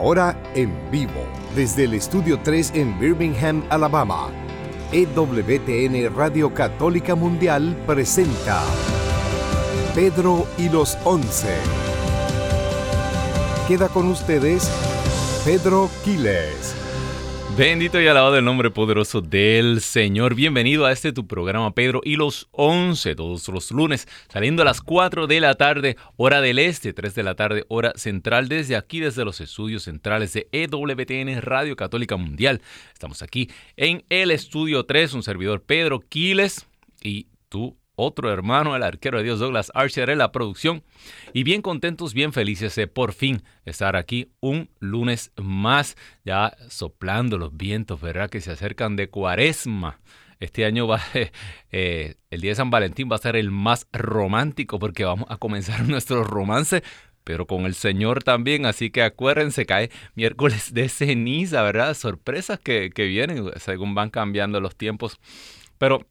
ahora en vivo, desde el Estudio 3 en Birmingham, Alabama, EWTN Radio Católica Mundial presenta Pedro y los Once. Queda con ustedes Pedro Quiles. Bendito y alabado el nombre poderoso del Señor. Bienvenido a este tu programa Pedro y los 11, todos los lunes, saliendo a las 4 de la tarde, hora del este, 3 de la tarde, hora central, desde aquí, desde los estudios centrales de EWTN Radio Católica Mundial. Estamos aquí en el estudio 3, un servidor Pedro Quiles y tú otro hermano, el arquero de Dios Douglas Archer en la producción. Y bien contentos, bien felices de por fin estar aquí un lunes más, ya soplando los vientos, ¿verdad? Que se acercan de cuaresma. Este año va, eh, el día de San Valentín va a ser el más romántico porque vamos a comenzar nuestro romance, pero con el Señor también. Así que acuérdense, cae miércoles de ceniza, ¿verdad? Sorpresas que, que vienen según van cambiando los tiempos. Pero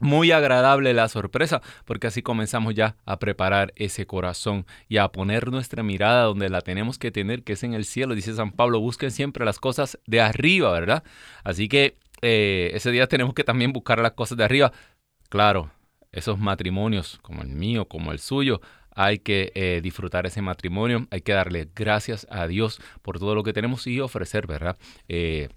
muy agradable la sorpresa, porque así comenzamos ya a preparar ese corazón y a poner nuestra mirada donde la tenemos que tener, que es en el cielo. Dice San Pablo, busquen siempre las cosas de arriba, ¿verdad? Así que eh, ese día tenemos que también buscar las cosas de arriba. Claro, esos matrimonios, como el mío, como el suyo, hay que eh, disfrutar ese matrimonio, hay que darle gracias a Dios por todo lo que tenemos y ofrecer, ¿verdad? Eh,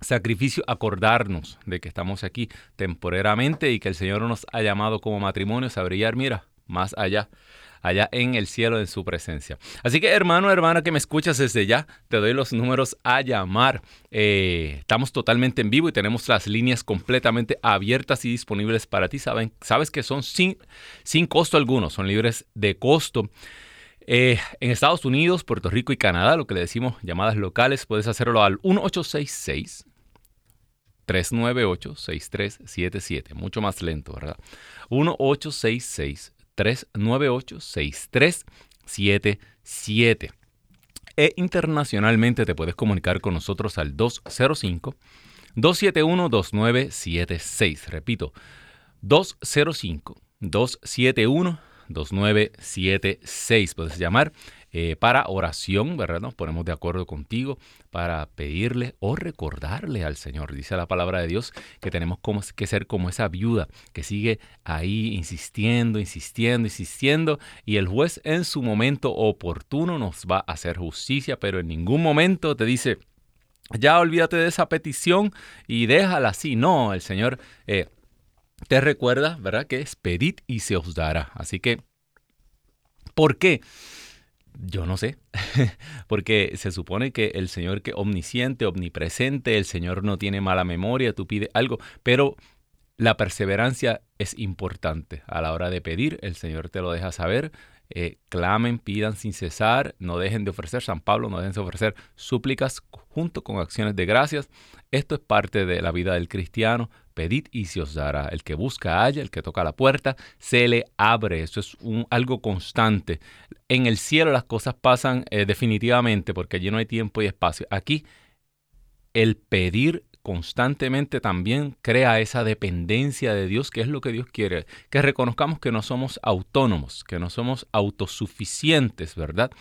sacrificio acordarnos de que estamos aquí temporeramente y que el Señor nos ha llamado como matrimonio a brillar, mira, más allá, allá en el cielo en su presencia. Así que hermano, hermana que me escuchas desde ya, te doy los números a llamar. Eh, estamos totalmente en vivo y tenemos las líneas completamente abiertas y disponibles para ti. Saben, sabes que son sin, sin costo alguno, son libres de costo. Eh, en Estados Unidos, Puerto Rico y Canadá, lo que le decimos llamadas locales, puedes hacerlo al 1866 398-6377. Mucho más lento, ¿verdad? 1-866-398-6377. E internacionalmente te puedes comunicar con nosotros al 205-271-2976. Repito, 205-271-2976. Puedes llamar eh, para oración, ¿verdad? Nos ponemos de acuerdo contigo para pedirle o recordarle al Señor. Dice la palabra de Dios que tenemos que ser como esa viuda que sigue ahí insistiendo, insistiendo, insistiendo y el juez en su momento oportuno nos va a hacer justicia, pero en ningún momento te dice, ya olvídate de esa petición y déjala así. No, el Señor eh, te recuerda, ¿verdad? Que es pedid y se os dará. Así que, ¿por qué? Yo no sé, porque se supone que el Señor que omnisciente, omnipresente, el Señor no tiene mala memoria, tú pides algo, pero la perseverancia es importante. A la hora de pedir, el Señor te lo deja saber. Eh, clamen, pidan sin cesar, no dejen de ofrecer, San Pablo, no dejen de ofrecer súplicas junto con acciones de gracias. Esto es parte de la vida del cristiano. Pedid y se os dará. El que busca halla, el que toca la puerta, se le abre. Eso es algo constante. En el cielo las cosas pasan eh, definitivamente porque allí no hay tiempo y espacio. Aquí el pedir constantemente también crea esa dependencia de Dios, que es lo que Dios quiere, que reconozcamos que no somos autónomos, que no somos autosuficientes, ¿verdad?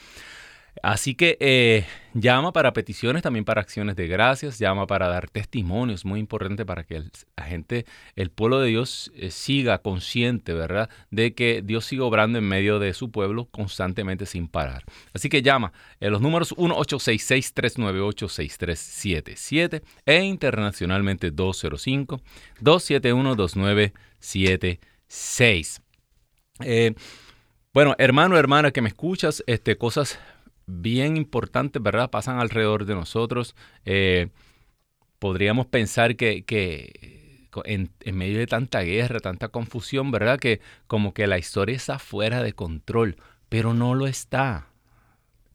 Así que eh, llama para peticiones, también para acciones de gracias, llama para dar testimonios, muy importante para que la gente, el pueblo de Dios eh, siga consciente, ¿verdad? De que Dios sigue obrando en medio de su pueblo constantemente sin parar. Así que llama en los números 1-866-398-6377 e internacionalmente 205-271-2976. Eh, bueno, hermano, hermana que me escuchas, este, cosas bien importantes, ¿verdad? Pasan alrededor de nosotros. Eh, podríamos pensar que, en, medio de tanta guerra, tanta confusión, ¿verdad? Que como que la historia está fuera de control, pero no lo está.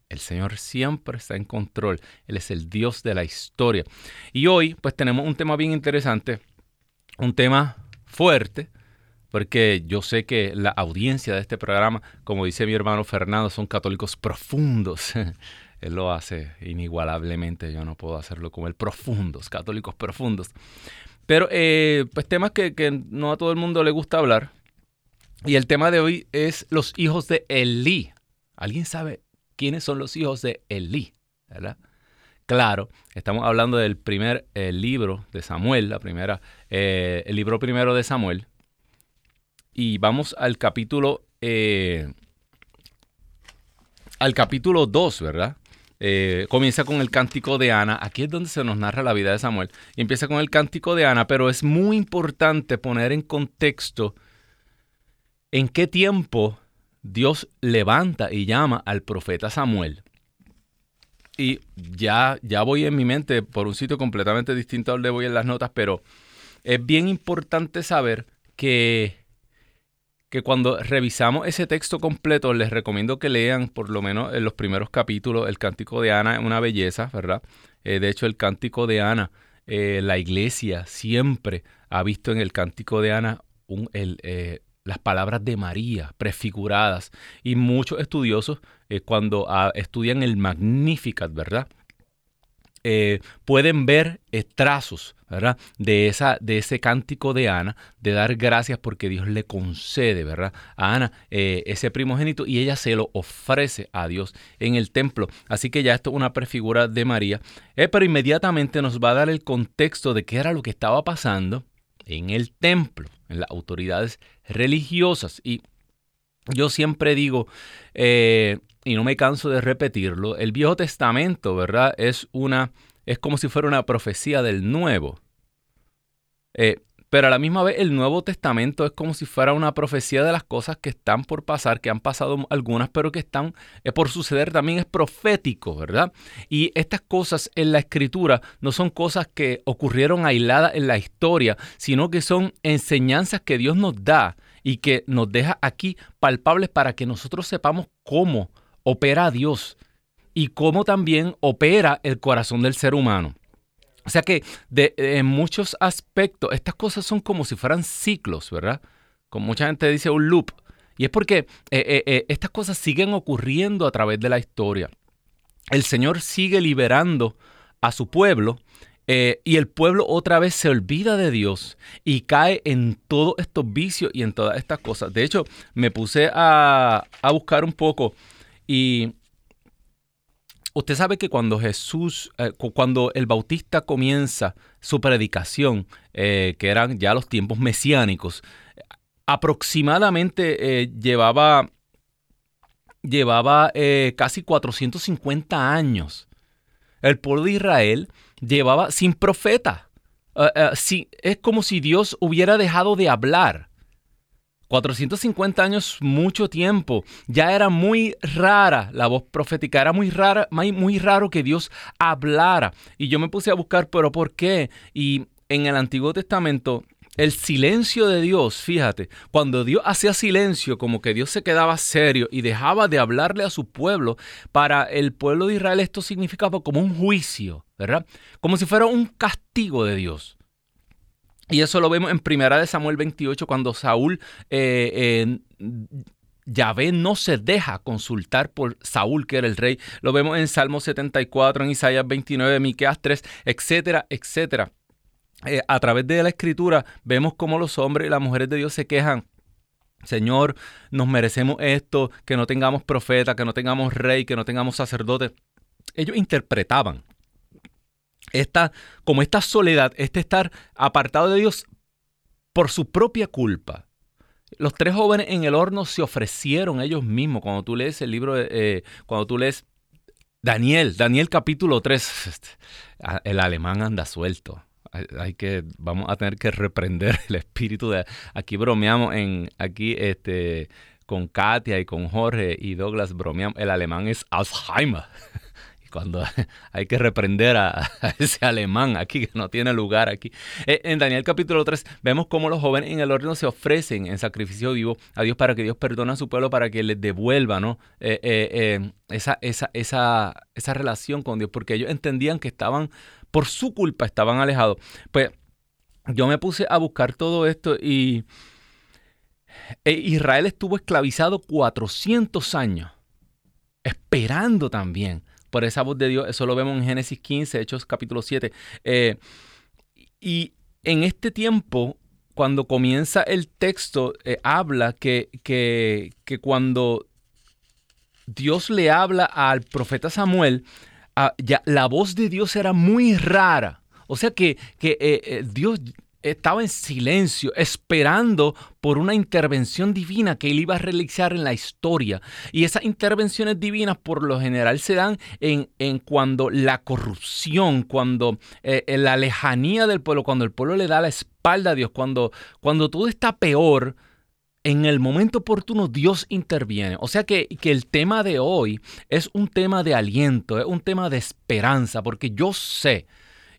El Señor siempre está en control. Él es el Dios de la historia. Y hoy, pues tenemos un tema bien interesante, un tema fuerte, porque yo sé que la audiencia de este programa, como dice mi hermano Fernando, son católicos profundos. Él lo hace inigualablemente, yo no puedo hacerlo como él, profundos, católicos profundos. Pero eh, pues temas que, no a todo el mundo le gusta hablar. Y el tema de hoy es los hijos de Elí. ¿Alguien sabe quiénes son los hijos de Elí? ¿verdad? Claro, estamos hablando del primer libro de Samuel, la primera, el libro primero de Samuel. Y vamos al capítulo, al capítulo 2, ¿verdad? Eh, comienza con el cántico de Ana. Aquí es donde se nos narra la vida de Samuel. Y empieza con el cántico de Ana, pero es muy importante poner en contexto en qué tiempo Dios levanta y llama al profeta Samuel. Y ya, ya voy en mi mente por un sitio completamente distinto a donde voy en las notas, pero es bien importante saber que que cuando revisamos ese texto completo, les recomiendo que lean por lo menos en los primeros capítulos el Cántico de Ana, una belleza, ¿verdad? Eh, de hecho, el Cántico de Ana, eh, la iglesia siempre ha visto en el Cántico de Ana eh, las palabras de María prefiguradas. Y muchos estudiosos, cuando ah, estudian el Magnificat, ¿verdad? Eh, pueden ver trazos ¿verdad? De, esa, de ese cántico de Ana, de dar gracias porque Dios le concede ¿verdad? a Ana eh, ese primogénito y ella se lo ofrece a Dios en el templo. Así que ya esto es una prefigura de María, eh, pero inmediatamente nos va a dar el contexto de qué era lo que estaba pasando en el templo, en las autoridades religiosas. Y yo siempre digo, y no me canso de repetirlo, el Viejo Testamento, ¿verdad? Es una, es como si fuera una profecía del Nuevo. Eh, pero a la misma vez el Nuevo Testamento es como si fuera una profecía de las cosas que están por pasar, que han pasado algunas, pero que están eh, por suceder, también es profético, ¿verdad? Y estas cosas en la escritura no son cosas que ocurrieron aisladas en la historia, sino que son enseñanzas que Dios nos da y que nos deja aquí palpables para que nosotros sepamos cómo opera Dios y cómo también opera el corazón del ser humano. O sea que de, en muchos aspectos estas cosas son como si fueran ciclos, ¿verdad? Como mucha gente dice un loop. Y es porque eh, eh, eh, estas cosas siguen ocurriendo a través de la historia. El Señor sigue liberando a su pueblo y el pueblo otra vez se olvida de Dios y cae en todos estos vicios y en todas estas cosas. De hecho, me puse a, a buscar un poco y usted sabe que cuando Jesús, eh, cuando el Bautista comienza su predicación, eh, que eran ya los tiempos mesiánicos, aproximadamente eh, llevaba, llevaba casi 450 años. El pueblo de Israel llevaba sin profeta. es como si Dios hubiera dejado de hablar. 450 años, mucho tiempo. Ya era muy rara la voz profética, era muy rara, muy, raro que Dios hablara. Y yo me puse a buscar, pero ¿por qué? Y en el Antiguo Testamento el silencio de Dios, fíjate, cuando Dios hacía silencio, como que Dios se quedaba serio y dejaba de hablarle a su pueblo, para el pueblo de Israel esto significaba como un juicio, ¿verdad? Como si fuera un castigo de Dios. Y eso lo vemos en Primera de Samuel 28, cuando Saúl, eh, Yahvé no se deja consultar por Saúl, que era el rey. Lo vemos en Salmo 74, en Isaías 29, Miqueas 3, etcétera, etcétera. Eh, a través de la escritura vemos cómo los hombres y las mujeres de Dios se quejan Señor, nos merecemos esto, que no tengamos profeta, que no tengamos rey, que no tengamos sacerdote. Ellos interpretaban esta, como esta soledad, este estar apartado de Dios por su propia culpa. Los tres jóvenes en el horno se ofrecieron ellos mismos. Cuando tú lees el libro, eh, cuando tú lees Daniel, Daniel capítulo 3, el alemán anda suelto. Hay, que, vamos a tener que reprender el espíritu de, aquí bromeamos en, aquí este, con Katia y con Jorge y Douglas bromeamos, el alemán es Alzheimer cuando hay que reprender a, ese alemán aquí que no tiene lugar aquí. Eh, en Daniel capítulo 3 vemos cómo los jóvenes en el horno se ofrecen en sacrificio vivo a Dios para que Dios perdone a su pueblo, para que les devuelva ¿no? Eh, eh, esa, esa, esa, esa relación con Dios, porque ellos entendían que estaban, por su culpa, estaban alejados. Pues yo me puse a buscar todo esto y Israel estuvo esclavizado 400 años, esperando también por esa voz de Dios. Eso lo vemos en Génesis 15, Hechos capítulo 7. Eh, y en este tiempo, cuando comienza el texto, eh, habla que, que, que cuando Dios le habla al profeta Samuel, ah, la voz de Dios era muy rara. O sea que, que eh, Dios estaba en silencio, esperando por una intervención divina que él iba a realizar en la historia. Y esas intervenciones divinas por lo general se dan en, en cuando la corrupción, cuando eh, la lejanía del pueblo, cuando el pueblo le da la espalda a Dios, cuando, cuando todo está peor. En el momento oportuno Dios interviene. O sea que, que el tema de hoy es un tema de aliento, es un tema de esperanza, porque yo sé,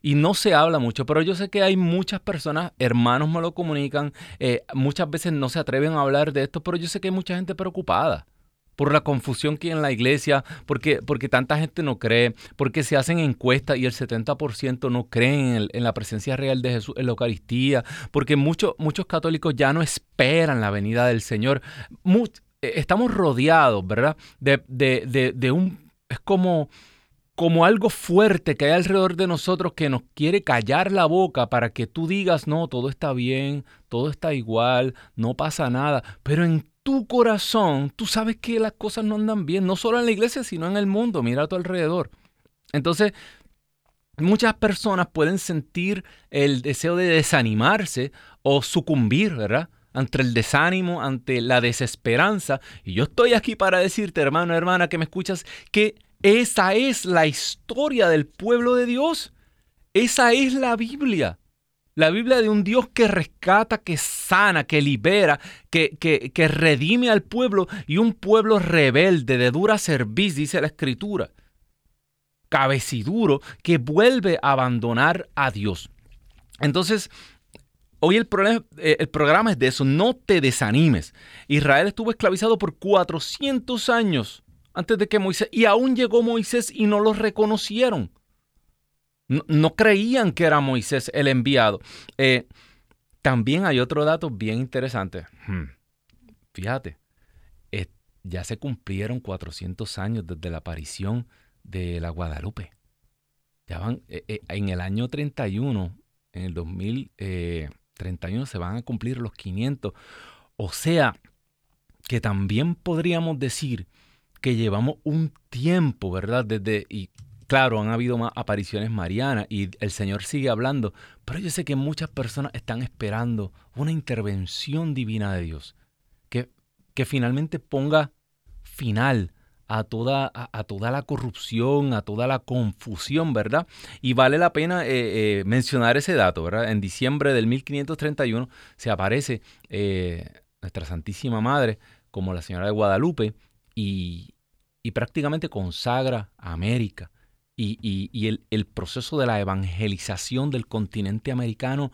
y no se habla mucho, pero yo sé que hay muchas personas, hermanos me lo comunican, eh, muchas veces no se atreven a hablar de esto, pero yo sé que hay mucha gente preocupada por la confusión que hay en la iglesia, porque, porque tanta gente no cree, porque se hacen encuestas y el 70% no creen en, la presencia real de Jesús en la Eucaristía, porque muchos, muchos católicos ya no esperan la venida del Señor. Eh, estamos rodeados, ¿verdad? De, de, de un... Es como como algo fuerte que hay alrededor de nosotros que nos quiere callar la boca para que tú digas, no, todo está bien, todo está igual, no pasa nada, pero en tu corazón tú sabes que las cosas no andan bien, no solo en la iglesia, sino en el mundo, mira a tu alrededor. Entonces, muchas personas pueden sentir el deseo de desanimarse o sucumbir, ¿verdad? ante el desánimo, ante la desesperanza. Y yo estoy aquí para decirte, hermano, hermana, que me escuchas, que esa es la historia del pueblo de Dios. Esa es la Biblia. La Biblia de un Dios que rescata, que sana, que libera, que, que, redime al pueblo y un pueblo rebelde, de dura cerviz, dice la Escritura. Cabeciduro, que vuelve a abandonar a Dios. Entonces, hoy el, eh, el programa es de eso, no te desanimes. Israel estuvo esclavizado por 400 años antes de que Moisés, y aún llegó Moisés y no lo reconocieron. No, creían que era Moisés el enviado. Eh, también hay otro dato bien interesante. Hmm. Fíjate, ya se cumplieron 400 años desde la aparición de la Guadalupe. Ya van, eh, eh, en el año 31, en el 2031 se van a cumplir los 500. O sea, que también podríamos decir que llevamos un tiempo, ¿verdad? Desde, y claro, han habido más apariciones marianas y el Señor sigue hablando, pero yo sé que muchas personas están esperando una intervención divina de Dios, que, que finalmente ponga final a toda, a, toda la corrupción, a toda la confusión, ¿verdad? Y vale la pena eh, eh, mencionar ese dato, ¿verdad? En diciembre del 1531 se aparece eh, nuestra Santísima Madre como la Señora de Guadalupe y, y prácticamente consagra a América. Y, el, proceso de la evangelización del continente americano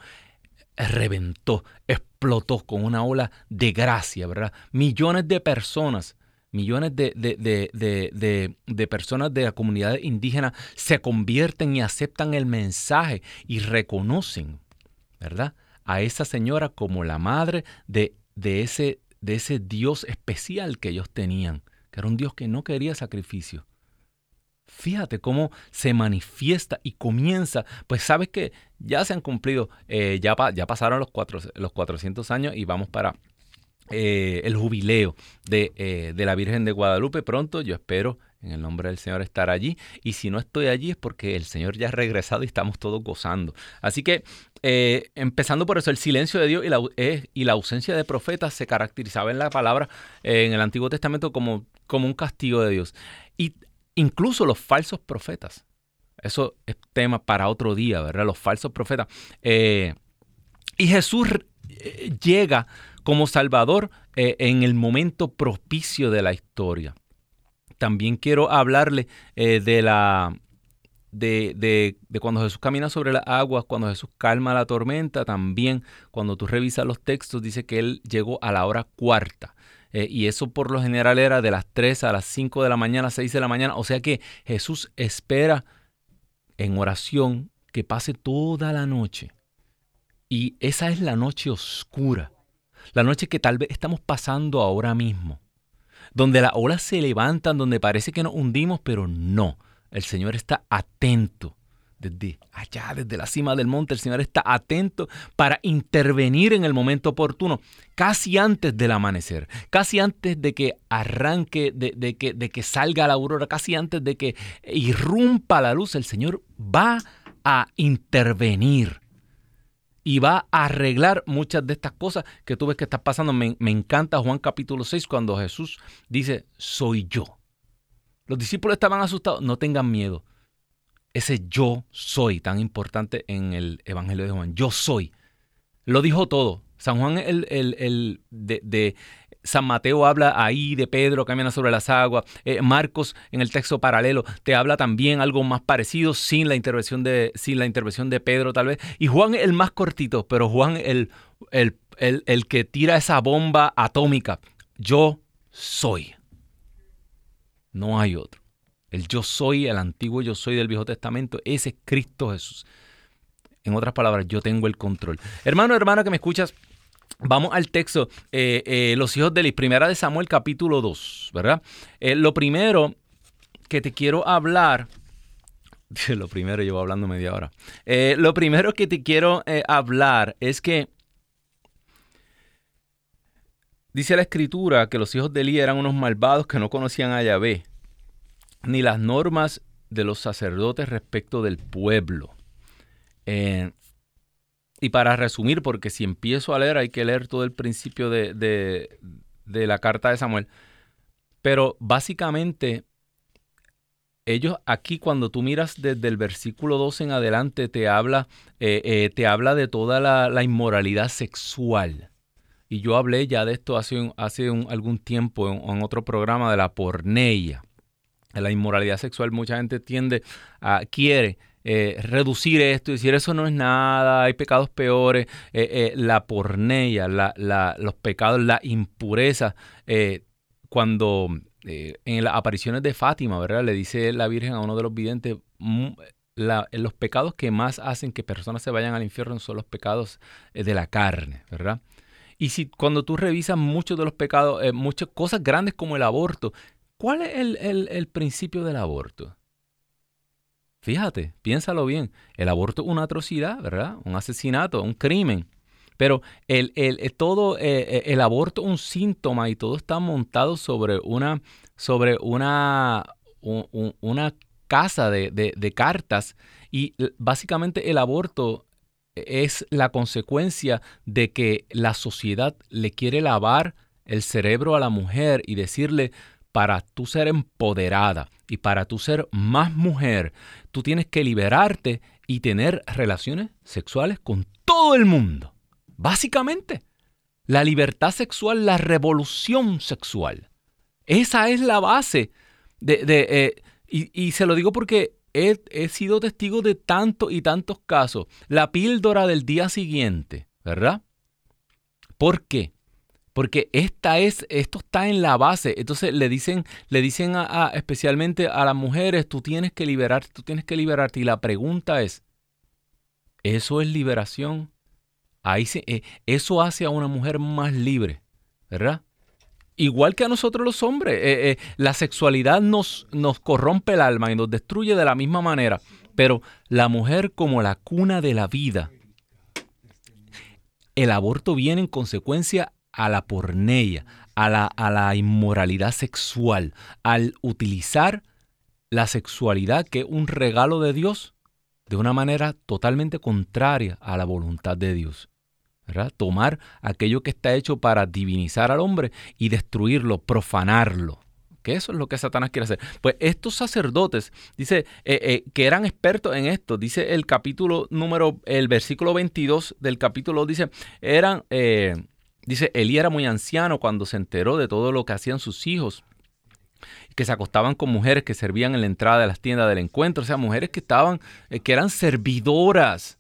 reventó, explotó con una ola de gracia, ¿verdad? Millones de personas, millones de, de, personas de la comunidad indígena se convierten y aceptan el mensaje y reconocen, ¿verdad? A esa señora como la madre de, de ese Dios especial que ellos tenían que era un Dios que no quería sacrificio. Fíjate cómo se manifiesta y comienza, pues sabes que ya se han cumplido, eh, ya, ya pasaron los, cuatro, los 400 años y vamos para eh, el jubileo de, eh, de, la Virgen de Guadalupe pronto, yo espero en el nombre del Señor estar allí. Y si no estoy allí es porque el Señor ya ha regresado y estamos todos gozando. Así que, empezando por eso, el silencio de Dios y la, y la, ausencia de profetas se caracterizaba en la palabra en el Antiguo Testamento como, como un castigo de Dios. Y incluso los falsos profetas. Eso es tema para otro día, ¿verdad? Los falsos profetas. y Jesús llega como Salvador en el momento propicio de la historia también quiero hablarle eh, de la de, de, cuando Jesús camina sobre las aguas, cuando Jesús calma la tormenta, también cuando tú revisas los textos dice que Él llegó a la hora cuarta. Eh, y eso por lo general era de las 3 a las 5 de la mañana, 6 de la mañana. O sea que Jesús espera en oración que pase toda la noche. Y esa es la noche oscura. La noche que tal vez estamos pasando ahora mismo donde las olas se levantan, donde parece que nos hundimos, pero no. El Señor está atento, desde allá, desde la cima del monte, el Señor está atento para intervenir en el momento oportuno, casi antes del amanecer, casi antes de que arranque, de, que, de que salga la aurora, casi antes de que irrumpa la luz, el Señor va a intervenir y va a arreglar muchas de estas cosas que tú ves que están pasando. Me, me, encanta Juan capítulo 6 cuando Jesús dice, soy yo. Los discípulos estaban asustados, no tengan miedo ese yo soy tan importante en el Evangelio de Juan. Yo soy. Lo dijo todo. San Juan, el, el, de, San Mateo habla ahí de Pedro camina sobre las aguas. Eh, Marcos en el texto paralelo te habla también algo más parecido sin la intervención de, sin la intervención de Pedro tal vez. Y Juan el más cortito, pero Juan el, el, el que tira esa bomba atómica. Yo soy. No hay otro. El yo soy, el antiguo yo soy del Viejo Testamento, ese es Cristo Jesús. En otras palabras, yo tengo el control. Hermano, hermana que me escuchas, Vamos al texto, eh, eh, los hijos de Eli, primera de Samuel capítulo 2, ¿verdad? Eh, lo primero que te quiero hablar, lo primero llevo hablando media hora, lo primero que te quiero hablar es que dice la escritura que los hijos de Eli eran unos malvados que no conocían a Yahvé ni las normas de los sacerdotes respecto del pueblo. Eh, y para resumir, porque si empiezo a leer hay que leer todo el principio de, de, la carta de Samuel. Pero básicamente, ellos aquí cuando tú miras desde el versículo 12 en adelante, te habla, eh, eh, te habla de toda la, inmoralidad sexual. Y yo hablé ya de esto hace, hace algún tiempo en, otro programa de la porneia la inmoralidad sexual, mucha gente tiende a, quiere eh, reducir esto y decir eso no es nada, hay pecados peores, eh, eh, la porneia, los pecados, la impureza, cuando en las apariciones de Fátima, ¿verdad? Le dice la Virgen a uno de los videntes, mm, los pecados que más hacen que personas se vayan al infierno son los pecados de la carne, ¿verdad? Y si cuando tú revisas muchos de los pecados, muchas cosas grandes como el aborto, ¿Cuál es el, principio del aborto? Fíjate, piénsalo bien. El aborto es una atrocidad, ¿verdad? Un asesinato, un crimen. Pero el, todo, eh, eh, el aborto es un síntoma y todo está montado sobre una, sobre una, una casa de, de cartas. Y básicamente el aborto es la consecuencia de que la sociedad le quiere lavar el cerebro a la mujer y decirle, para tú ser empoderada y para tú ser más mujer, tú tienes que liberarte y tener relaciones sexuales con todo el mundo. Básicamente, la libertad sexual, la revolución sexual. Esa es la base de... Eh, y, se lo digo porque he, he sido testigo de tantos y tantos casos. La píldora del día siguiente, ¿verdad? ¿Por qué? Porque esta es, esto está en la base. Entonces le dicen, le dicen a, especialmente a las mujeres, tú tienes que liberarte, tú tienes que liberarte. Y la pregunta es, ¿eso es liberación? Ahí eh, eso hace a una mujer más libre, ¿verdad? Igual que a nosotros los hombres, eh, eh, la sexualidad nos, nos corrompe el alma y nos destruye de la misma manera. Pero la mujer como la cuna de la vida, el aborto viene en consecuencia a la porneia, a la, a la inmoralidad sexual, al utilizar la sexualidad que es un regalo de Dios de una manera totalmente contraria a la voluntad de Dios. ¿verdad? Tomar aquello que está hecho para divinizar al hombre y destruirlo, profanarlo. Que eso es lo que Satanás quiere hacer. Pues estos sacerdotes, dice, eh, eh, que eran expertos en esto, dice el capítulo número, el versículo 22 del capítulo, dice, eran, eh, Dice, Elí era muy anciano cuando se enteró de todo lo que hacían sus hijos, que se acostaban con mujeres que servían en la entrada de las tiendas del encuentro, o sea, mujeres que estaban, eh, que eran servidoras,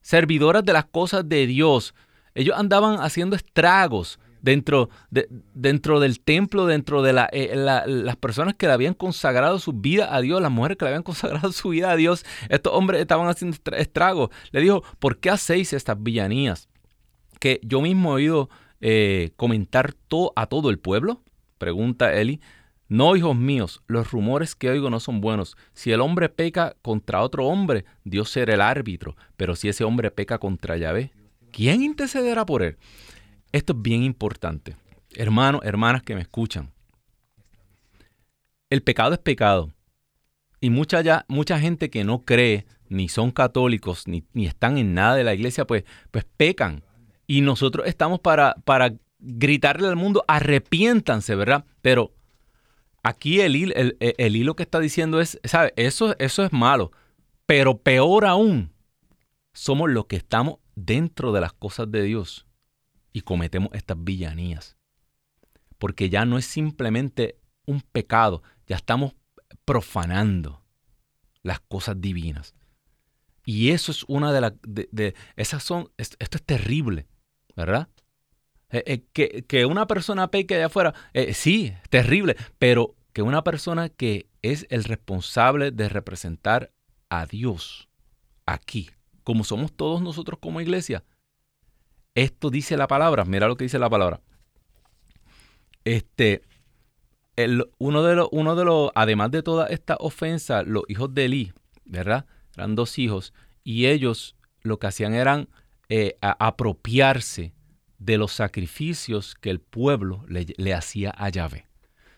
servidoras de las cosas de Dios. Ellos andaban haciendo estragos dentro, de, dentro del templo, dentro de eh, las personas que le habían consagrado su vida a Dios, las mujeres que le habían consagrado su vida a Dios. Estos hombres estaban haciendo estragos. Le dijo, ¿por qué hacéis estas villanías? Que yo mismo he oído eh, comentar a todo el pueblo? Pregunta Eli. No, hijos míos, los rumores que oigo no son buenos. Si el hombre peca contra otro hombre, Dios será el árbitro. Pero si ese hombre peca contra Yahvé, ¿quién intercederá por él? Esto es bien importante. Hermanos, hermanas que me escuchan. El pecado es pecado. Y mucha, ya, mucha gente que no cree, ni son católicos, ni, están en nada de la iglesia, pues, pues pecan. Y nosotros estamos para, para gritarle al mundo, arrepiéntanse, ¿verdad? Pero aquí el, el, hilo que está diciendo es, ¿sabe? Eso, eso es malo. Pero peor aún, somos los que estamos dentro de las cosas de Dios y cometemos estas villanías. Porque ya no es simplemente un pecado, ya estamos profanando las cosas divinas. Y eso es una de las... De, esas son... Esto es terrible, ¿verdad? Eh, eh, que, una persona peque allá afuera, eh, sí, terrible, pero que una persona que es el responsable de representar a Dios aquí, como somos todos nosotros como iglesia, esto dice la palabra, mira lo que dice la palabra. Este, uno de los, uno de los, además de toda esta ofensa, los hijos de Eli, ¿verdad? Eran dos hijos y ellos lo que hacían eran apropiarse de los sacrificios que el pueblo le, hacía a Yahvé.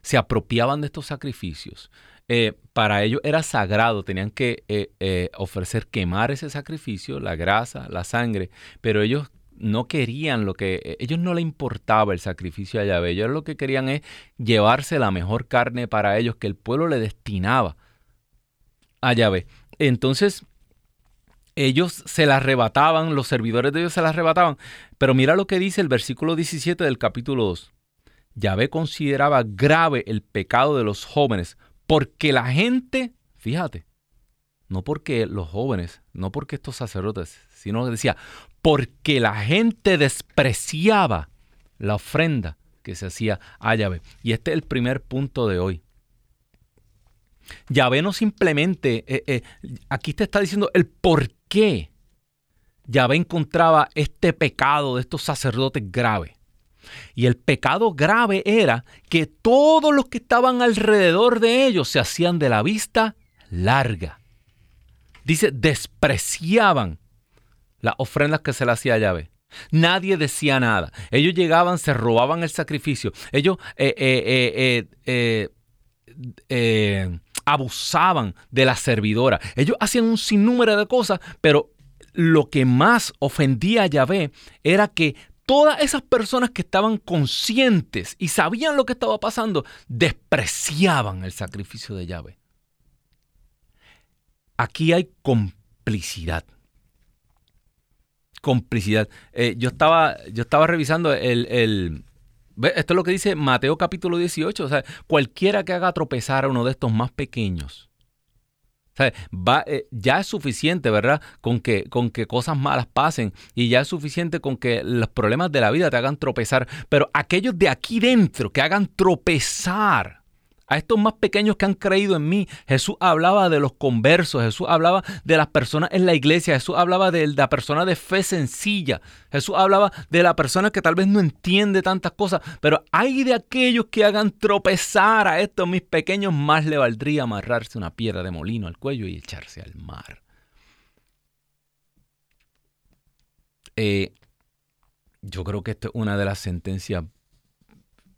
Se apropiaban de estos sacrificios. Eh, para ellos era sagrado, tenían que eh, eh, ofrecer quemar ese sacrificio, la grasa, la sangre, pero ellos no querían lo que, ellos no le importaba el sacrificio a Yahvé, ellos lo que querían es llevarse la mejor carne para ellos que el pueblo le destinaba a Yahvé. Entonces, ellos se la arrebataban, los servidores de Dios se la arrebataban. Pero mira lo que dice el versículo 17 del capítulo 2. Yahvé consideraba grave el pecado de los jóvenes, porque la gente, fíjate, no porque los jóvenes, no porque estos sacerdotes, sino que decía, porque la gente despreciaba la ofrenda que se hacía a Yahvé. Y este es el primer punto de hoy. Yahvé no simplemente, eh, eh, aquí te está diciendo el por qué Yahvé encontraba este pecado de estos sacerdotes grave. Y el pecado grave era que todos los que estaban alrededor de ellos se hacían de la vista larga. Dice, despreciaban las ofrendas que se le hacía a Yahvé. Nadie decía nada. Ellos llegaban, se robaban el sacrificio. Ellos eh, eh, abusaban de la servidora. Ellos hacían un sinnúmero de cosas, pero lo que más ofendía a Yahvé era que todas esas personas que estaban conscientes y sabían lo que estaba pasando, despreciaban el sacrificio de Yahvé. Aquí hay complicidad. Complicidad. Eh, yo, estaba, yo estaba revisando el, esto es lo que dice Mateo capítulo 18. O sea, cualquiera que haga tropezar a uno de estos más pequeños. O sea, va, eh, ya es suficiente, ¿verdad? Con que, con que cosas malas pasen y ya es suficiente con que los problemas de la vida te hagan tropezar. Pero aquellos de aquí dentro que hagan tropezar a estos más pequeños que han creído en mí. Jesús hablaba de los conversos, Jesús hablaba de las personas en la iglesia, Jesús hablaba de la persona de fe sencilla, Jesús hablaba de la persona que tal vez no entiende tantas cosas, pero hay de aquellos que hagan tropezar a estos mis pequeños, más le valdría amarrarse una piedra de molino al cuello y echarse al mar. Eh, yo creo que esta es una de las sentencias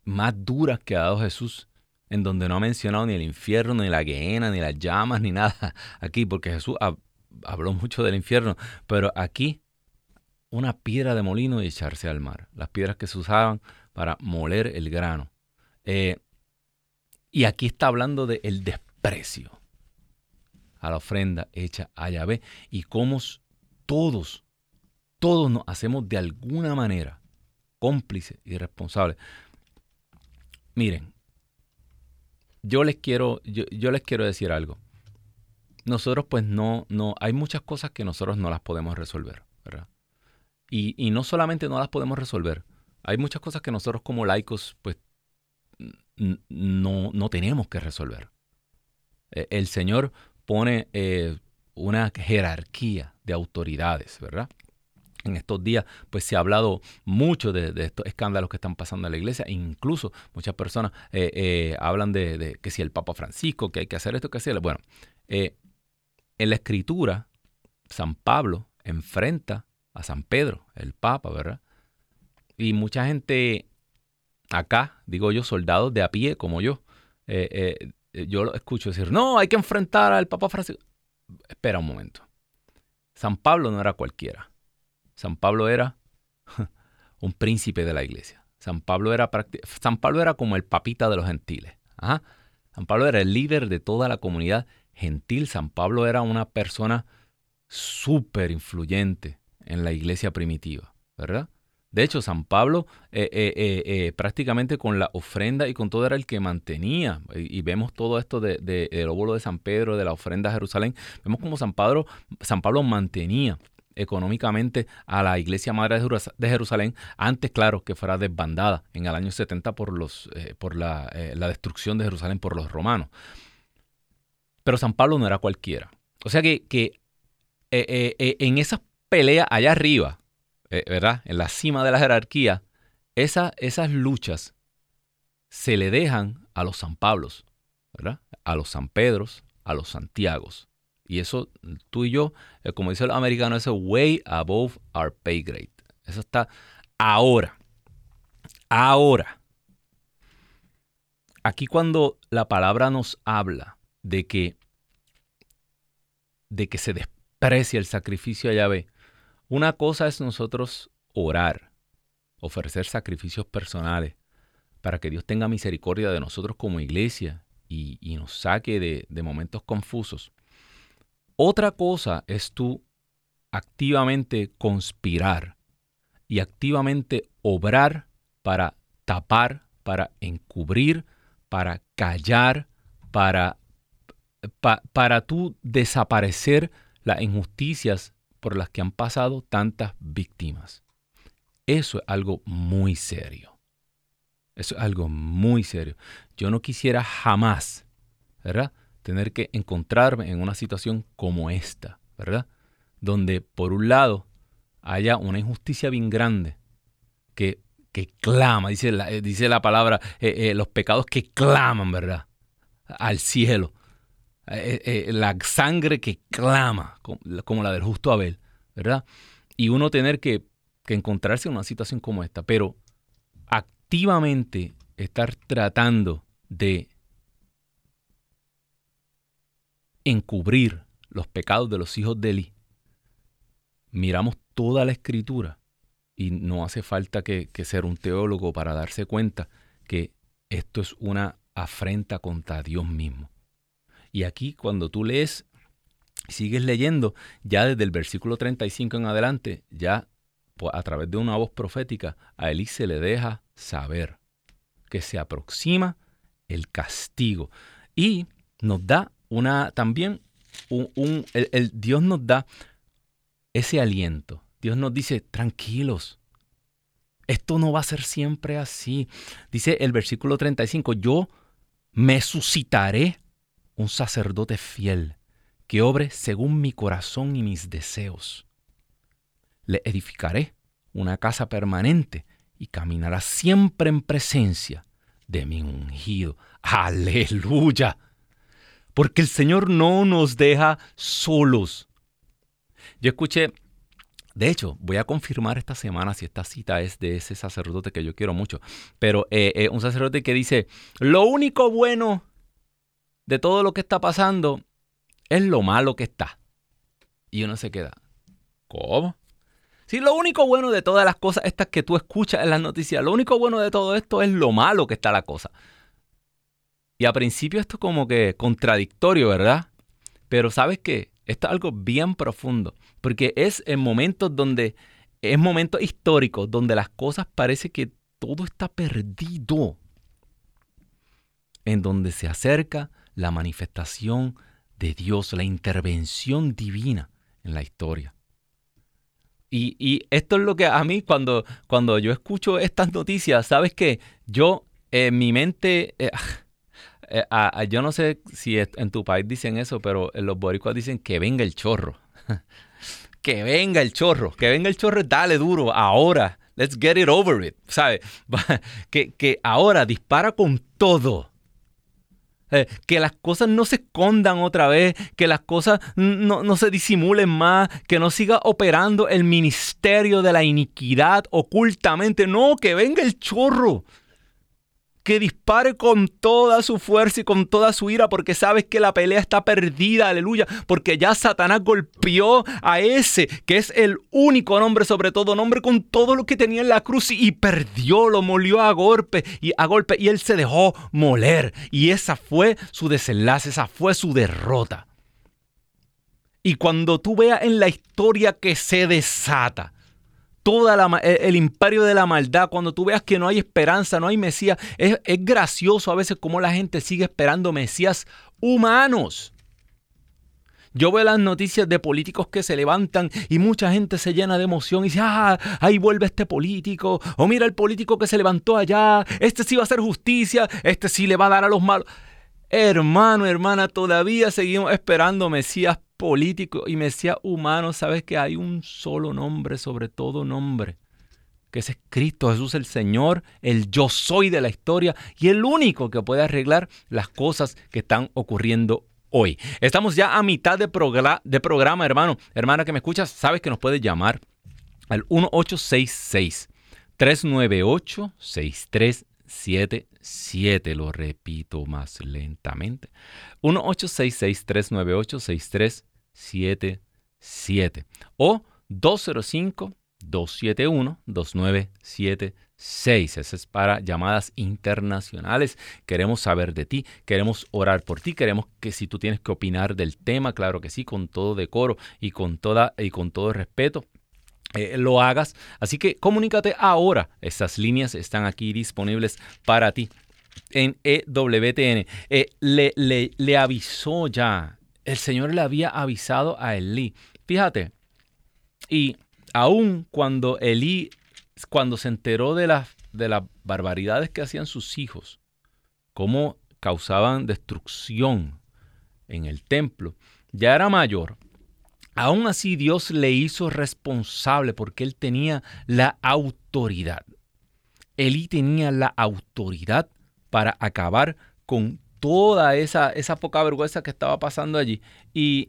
más duras que ha dado Jesús en donde no ha mencionado ni el infierno, ni la gehenna, ni las llamas, ni nada aquí, porque Jesús habló mucho del infierno, pero aquí una piedra de molino y echarse al mar, las piedras que se usaban para moler el grano. Eh, y aquí está hablando del el desprecio a la ofrenda hecha a Yahvé y cómo todos, todos nos hacemos de alguna manera cómplices y responsables. Miren, yo les quiero, yo, les quiero decir algo. Nosotros pues no, no, hay muchas cosas que nosotros no las podemos resolver, ¿verdad? Y, no solamente no las podemos resolver, hay muchas cosas que nosotros como laicos pues no, no tenemos que resolver. E, el Señor pone eh, una jerarquía de autoridades, ¿verdad? En estos días, pues se ha hablado mucho de, estos escándalos que están pasando en la iglesia. Incluso muchas personas eh, eh, hablan de, que si el Papa Francisco, que hay que hacer esto, que hacer. Bueno, eh, en la escritura, San Pablo enfrenta a San Pedro, el Papa, ¿verdad? Y mucha gente acá, digo yo, soldados de a pie como yo, yo lo escucho decir, no, hay que enfrentar al Papa Francisco. Espera un momento. San Pablo no era cualquiera. San Pablo era un príncipe de la iglesia. San Pablo era, San Pablo era como el papita de los gentiles. San Pablo era el líder de toda la comunidad gentil. San Pablo era una persona súper influyente en la iglesia primitiva, ¿verdad? De hecho, San Pablo eh, eh, eh, prácticamente con la ofrenda y con todo era el que mantenía. Y, vemos todo esto de, del óvulo de San Pedro, de la ofrenda a Jerusalén. Vemos como San Pablo, San Pablo mantenía económicamente a la iglesia madre de Jerusalén, antes, claro, que fuera desbandada en el año 70 por, los, eh, por eh, la, destrucción de Jerusalén por los romanos. Pero San Pablo no era cualquiera. O sea que, eh, en esas peleas allá arriba, ¿verdad? En la cima de la jerarquía, esas luchas se le dejan a los San Pablos, ¿verdad? A los San Pedros, a los Santiagos. Y eso, tú y yo, eh, como dice el americano, eso way above our pay grade. Eso está ahora. Ahora. Aquí cuando la palabra nos habla de que, de que se desprecia el sacrificio a Yahvé, una cosa es nosotros orar, ofrecer sacrificios personales para que Dios tenga misericordia de nosotros como iglesia y, nos saque de, de momentos confusos. Otra cosa es tú activamente conspirar y activamente obrar para tapar, para encubrir, para callar, para, para tú desaparecer las injusticias por las que han pasado tantas víctimas. Eso es algo muy serio. Eso es algo muy serio. Yo no quisiera jamás, ¿verdad? Tener que encontrarme en una situación como esta, ¿verdad? Donde por un lado haya una injusticia bien grande que, que clama, dice la, eh, dice la palabra, eh, eh, los pecados que claman, ¿verdad? Al cielo. la sangre que clama, como la del justo Abel, ¿verdad? Y uno tener que, que encontrarse en una situación como esta, pero activamente estar tratando de encubrir los pecados de los hijos de Eli, miramos toda la escritura y no hace falta que, ser un teólogo para darse cuenta que esto es una afrenta contra Dios mismo. Y aquí cuando tú lees, sigues leyendo, ya desde el versículo 35 en adelante, ya a través de una voz profética, a Eli se le deja saber que se aproxima el castigo. Y nos da una también el, Dios nos da ese aliento. Dios nos dice, tranquilos, esto no va a ser siempre así. Dice el versículo 35, yo me suscitaré un sacerdote fiel que obre según mi corazón y mis deseos. Le edificaré una casa permanente y caminará siempre en presencia de mi ungido. Aleluya porque el Señor no nos deja solos. Yo escuché, de hecho, voy a confirmar esta semana si esta cita es de ese sacerdote que yo quiero mucho, pero eh, eh, un sacerdote que dice, lo único bueno de todo lo que está pasando es lo malo que está. Y uno se queda, ¿cómo? Si lo único bueno de todas las cosas estas que tú escuchas en las noticias, lo único bueno de todo esto es lo malo que está la cosa. Y a principio esto es como que contradictorio, ¿verdad? Pero sabes qué? Esto es algo bien profundo, porque es en momentos donde, es momentos históricos donde las cosas parece que todo está perdido, en donde se acerca la manifestación de Dios, la intervención divina en la historia. Y, esto es lo que a mí cuando, cuando yo escucho estas noticias, ¿sabes qué? Yo en mi mente... Eh, eh, yo no sé si en tu país dicen eso, pero los boricuas dicen que venga el chorro. que venga el chorro, que venga el chorro, dale duro, ahora, let's get it over it, ¿sabes? Que, que ahora dispara con todo. Eh, que las cosas no se escondan otra vez, que las cosas no, no, se disimulen más, que no siga operando el ministerio de la iniquidad ocultamente. No, que venga el chorro que dispare con toda su fuerza y con toda su ira, porque sabes que la pelea está perdida, aleluya, porque ya Satanás golpeó a ese que es el único nombre sobre todo nombre con todo lo que tenía en la cruz y, perdió, lo molió a golpe y a golpe y él se dejó moler y esa fue su desenlace, esa fue su derrota. Y cuando tú veas en la historia que se desata, todo el imperio de la maldad, cuando tú veas que no hay esperanza, no hay Mesías, es, es gracioso a veces cómo la gente sigue esperando Mesías humanos. Yo veo las noticias de políticos que se levantan y mucha gente se llena de emoción y dice, ah, ahí vuelve este político, o mira el político que se levantó allá, este sí va a hacer justicia, este sí le va a dar a los malos. Hermano, hermana, todavía seguimos esperando Mesías político y Mesías humano. Sabes que hay un solo nombre sobre todo nombre, que es Cristo Jesús el Señor, el yo soy de la historia y el único que puede arreglar las cosas que están ocurriendo hoy. Estamos ya a mitad de, programa, hermano. Hermana que me escuchas, sabes que nos puedes llamar al 1866 398 63 7, lo repito más lentamente. 1-866-398-6377 o 205-271-2976. Ese es para llamadas internacionales. Queremos saber de ti, queremos orar por ti, queremos que si tú tienes que opinar del tema, claro que sí, con todo decoro y con, toda, y con todo respeto. Eh, lo hagas. Así que comunícate ahora. Estas líneas están aquí disponibles para ti en EWTN. Eh, le, le, avisó ya. El Señor le había avisado a Elí. Fíjate. Y aún cuando Elí, cuando se enteró de las, de las barbaridades que hacían sus hijos, cómo causaban destrucción en el templo, ya era mayor Aún así Dios le hizo responsable porque él tenía la autoridad. Elí tenía la autoridad para acabar con toda esa, esa poca vergüenza que estaba pasando allí. Y,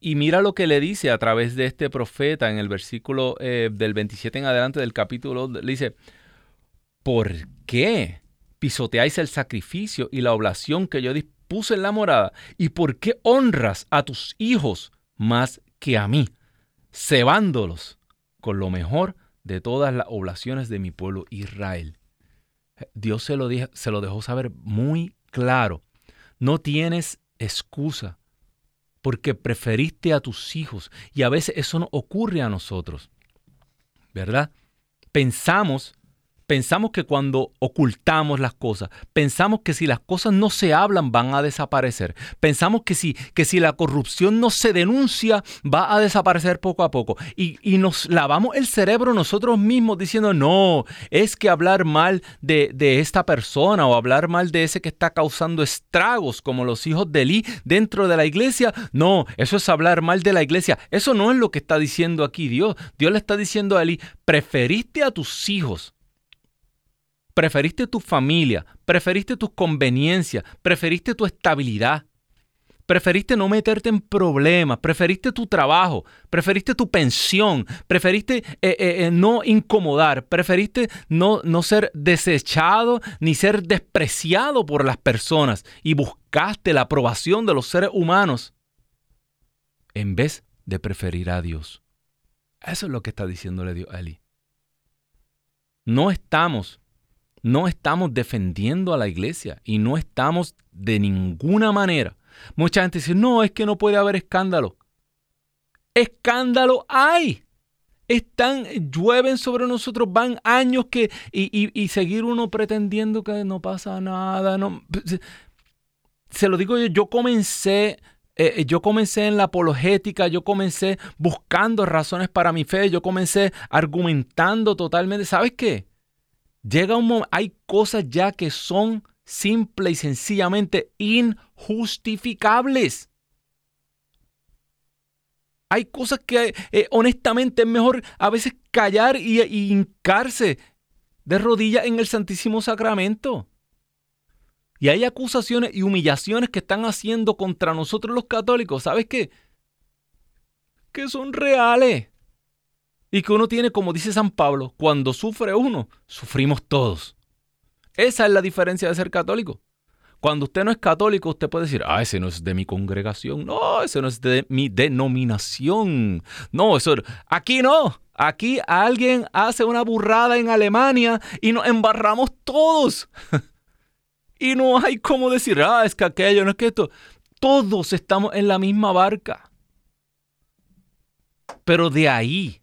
y mira lo que le dice a través de este profeta en el versículo eh, del 27 en adelante del capítulo. Le dice, ¿por qué pisoteáis el sacrificio y la oblación que yo dispuse en la morada? ¿Y por qué honras a tus hijos más que a mí, cebándolos con lo mejor de todas las oblaciones de mi pueblo Israel. Dios se lo, se lo dejó saber muy claro. No tienes excusa porque preferiste a tus hijos y a veces eso no ocurre a nosotros. ¿Verdad? Pensamos Pensamos que cuando ocultamos las cosas, pensamos que si las cosas no se hablan van a desaparecer. Pensamos que si, que si la corrupción no se denuncia va a desaparecer poco a poco. Y, nos lavamos el cerebro nosotros mismos diciendo, no, es que hablar mal de, de, esta persona o hablar mal de ese que está causando estragos como los hijos de Eli dentro de la iglesia. No, eso es hablar mal de la iglesia. Eso no es lo que está diciendo aquí Dios. Dios le está diciendo a Eli, preferiste a tus hijos Preferiste tu familia, preferiste tus conveniencias, preferiste tu estabilidad, preferiste no meterte en problemas, preferiste tu trabajo, preferiste tu pensión, preferiste eh, eh, eh, no incomodar, preferiste no, no ser desechado ni ser despreciado por las personas y buscaste la aprobación de los seres humanos en vez de preferir a Dios. Eso es lo que está diciéndole Dios a Eli. No estamos no estamos defendiendo a la iglesia y no estamos de ninguna manera. Mucha gente dice, no, es que no puede haber escándalo. Escándalo hay. Están, llueven sobre nosotros, van años que, y, seguir uno pretendiendo que no pasa nada. No, se lo digo yo, yo comencé eh, yo comencé en la apologética, yo comencé buscando razones para mi fe, yo comencé argumentando totalmente. ¿Sabes qué? Llega un momento, hay cosas ya que son simple y sencillamente injustificables. Hay cosas que eh, honestamente es mejor a veces callar y, hincarse de rodillas en el Santísimo Sacramento. Y hay acusaciones y humillaciones que están haciendo contra nosotros los católicos. ¿Sabes qué? Que son reales. Y que uno tiene, como dice San Pablo, cuando sufre uno, sufrimos todos. Esa es la diferencia de ser católico. Cuando usted no es católico, usted puede decir, ah, ese no es de mi congregación, no, ese no es de mi denominación. No, eso, aquí no. Aquí alguien hace una burrada en Alemania y nos embarramos todos. y no hay cómo decir, ah, es que aquello, no es que esto. Todos estamos en la misma barca. Pero de ahí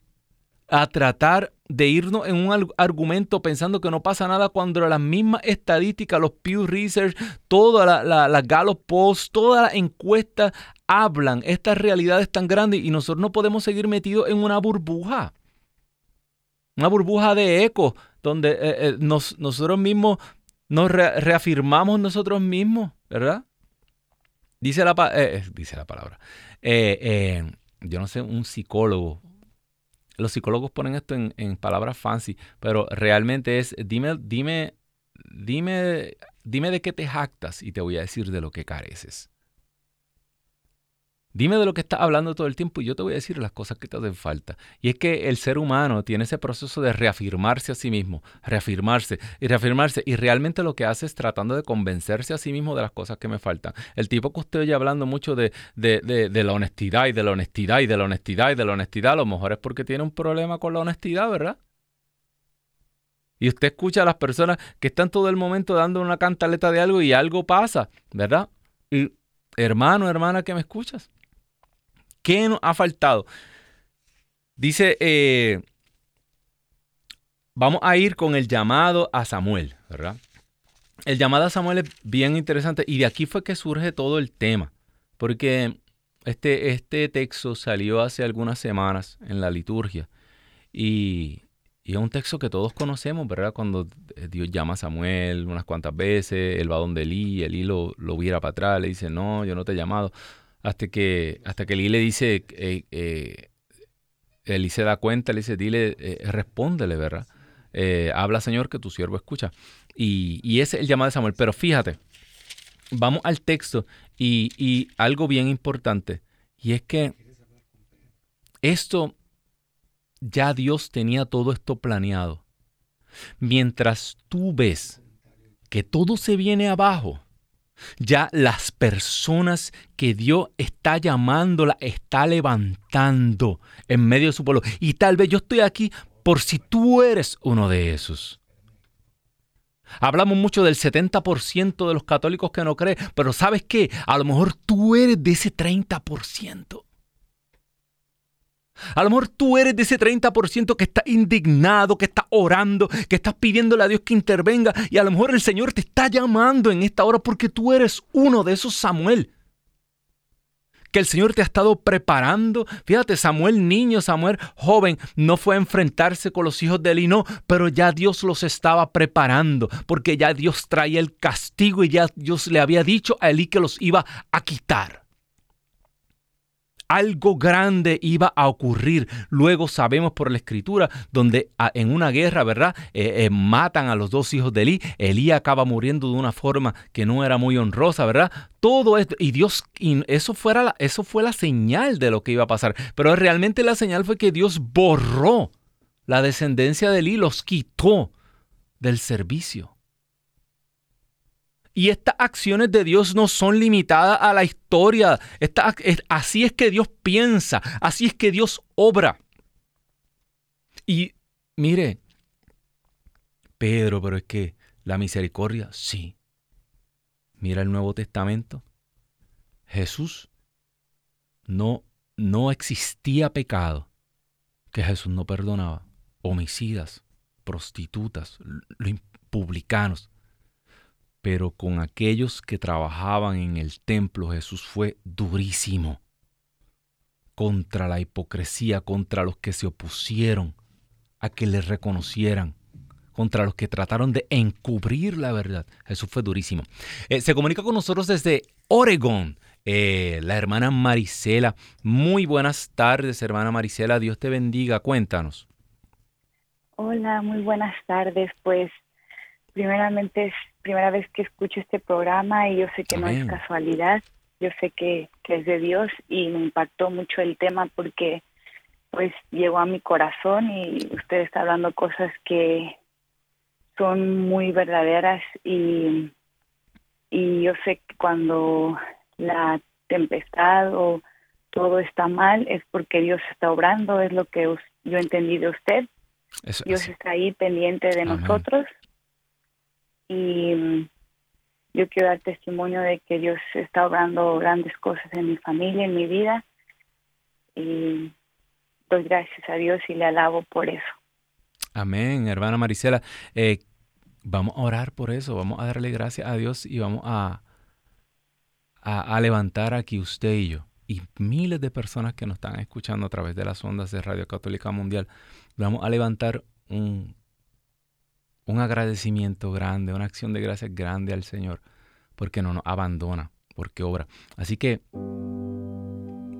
a tratar de irnos en un argumento pensando que no pasa nada cuando las mismas estadísticas, los Pew Research, todas las la, Gallup Post, todas las encuestas hablan estas realidades tan grandes y nosotros no podemos seguir metidos en una burbuja. Una burbuja de eco donde eh, eh, nosotros mismos nos reafirmamos nosotros mismos, ¿verdad? Dice la, eh, dice la palabra. yo no sé, un psicólogo los psicólogos ponen esto en, palabras fancy, pero realmente es, dime, dime, dime, dime de qué te jactas y te voy a decir de lo que careces. Dime de lo que estás hablando todo el tiempo y yo te voy a decir las cosas que te hacen falta. Y es que el ser humano tiene ese proceso de reafirmarse a sí mismo, reafirmarse y reafirmarse. Y realmente lo que hace es tratando de convencerse a sí mismo de las cosas que me faltan. El tipo que usted oye hablando mucho de, la honestidad y de la honestidad y de la honestidad y de la honestidad, a lo mejor es porque tiene un problema con la honestidad, ¿verdad? Y usted escucha a las personas que están todo el momento dando una cantaleta de algo y algo pasa, ¿verdad? Y hermano, hermana que me escuchas, ¿Qué nos ha faltado? Dice, eh, vamos a ir con el llamado a Samuel, ¿verdad? El llamado a Samuel es bien interesante y de aquí fue que surge todo el tema, porque este, este texto salió hace algunas semanas en la liturgia y, es un texto que todos conocemos, ¿verdad? Cuando Dios llama a Samuel unas cuantas veces, él va donde Elí, Elí lo, lo vira para atrás, le dice, no, yo no te he llamado hasta que, hasta que le dice, eh, eh, se da cuenta, le dice, dile, eh, respóndele, ¿verdad? Eh, habla Señor que tu siervo escucha. Y, y, ese es el llamado de Samuel. Pero fíjate, vamos al texto y, y algo bien importante, y es que esto, ya Dios tenía todo esto planeado. Mientras tú ves que todo se viene abajo, ya las personas que Dios está llamando, la está levantando en medio de su pueblo. Y tal vez yo estoy aquí por si tú eres uno de esos. Hablamos mucho del 70% de los católicos que no creen, pero ¿sabes qué? A lo mejor tú eres de ese 30%. A lo mejor tú eres de ese 30% que está indignado, que está orando, que estás pidiéndole a Dios que intervenga y a lo mejor el Señor te está llamando en esta hora porque tú eres uno de esos Samuel. Que el Señor te ha estado preparando. Fíjate, Samuel niño, Samuel joven, no fue a enfrentarse con los hijos de Eli, no, pero ya Dios los estaba preparando, porque ya Dios traía el castigo y ya Dios le había dicho a Eli que los iba a quitar algo grande iba a ocurrir. Luego sabemos por la escritura, donde ah, en una guerra, ¿verdad? Eh, eh, matan a los dos hijos de Elí. Elí acaba muriendo de una forma que no era muy honrosa, ¿verdad? Todo esto, y Dios, eso, fuera eso fue la señal de lo que iba a pasar. Pero realmente la señal fue que Dios borró la descendencia de Elí, los quitó del servicio. Y estas acciones de Dios no son limitadas a la historia. así es que Dios piensa, así es que Dios obra. Y mire, Pedro, pero es que la misericordia, sí. Mira el Nuevo Testamento. Jesús no, no existía pecado que Jesús no perdonaba. Homicidas, prostitutas, publicanos pero con aquellos que trabajaban en el templo Jesús fue durísimo contra la hipocresía, contra los que se opusieron a que le reconocieran, contra los que trataron de encubrir la verdad. Jesús fue durísimo. Eh, se comunica con nosotros desde Oregon eh, la hermana Marisela. Muy buenas tardes, hermana Marisela. Dios te bendiga. Cuéntanos. Hola, muy buenas tardes. Pues primeramente primera vez que escucho este programa y yo sé que no es casualidad. Yo sé que, que es de Dios y me impactó mucho el tema porque pues llegó a mi corazón y usted está hablando cosas que son muy verdaderas y, y yo sé que cuando la tempestad o todo está mal es porque Dios está obrando, es lo que yo entendí de usted. Dios está ahí pendiente de nosotros y mm, yo quiero dar testimonio de que Dios está obrando grandes cosas en mi familia, en mi vida y doy gracias a Dios y le alabo por eso. Amén, hermana Marisela. Eh, vamos a orar por eso, vamos a darle gracias a Dios y vamos a, a, levantar aquí usted y yo y miles de personas que nos están escuchando a través de las ondas de Radio Católica Mundial. Vamos a levantar un, un agradecimiento grande, una acción de gracias grande al Señor, porque no nos abandona, porque obra. Así que,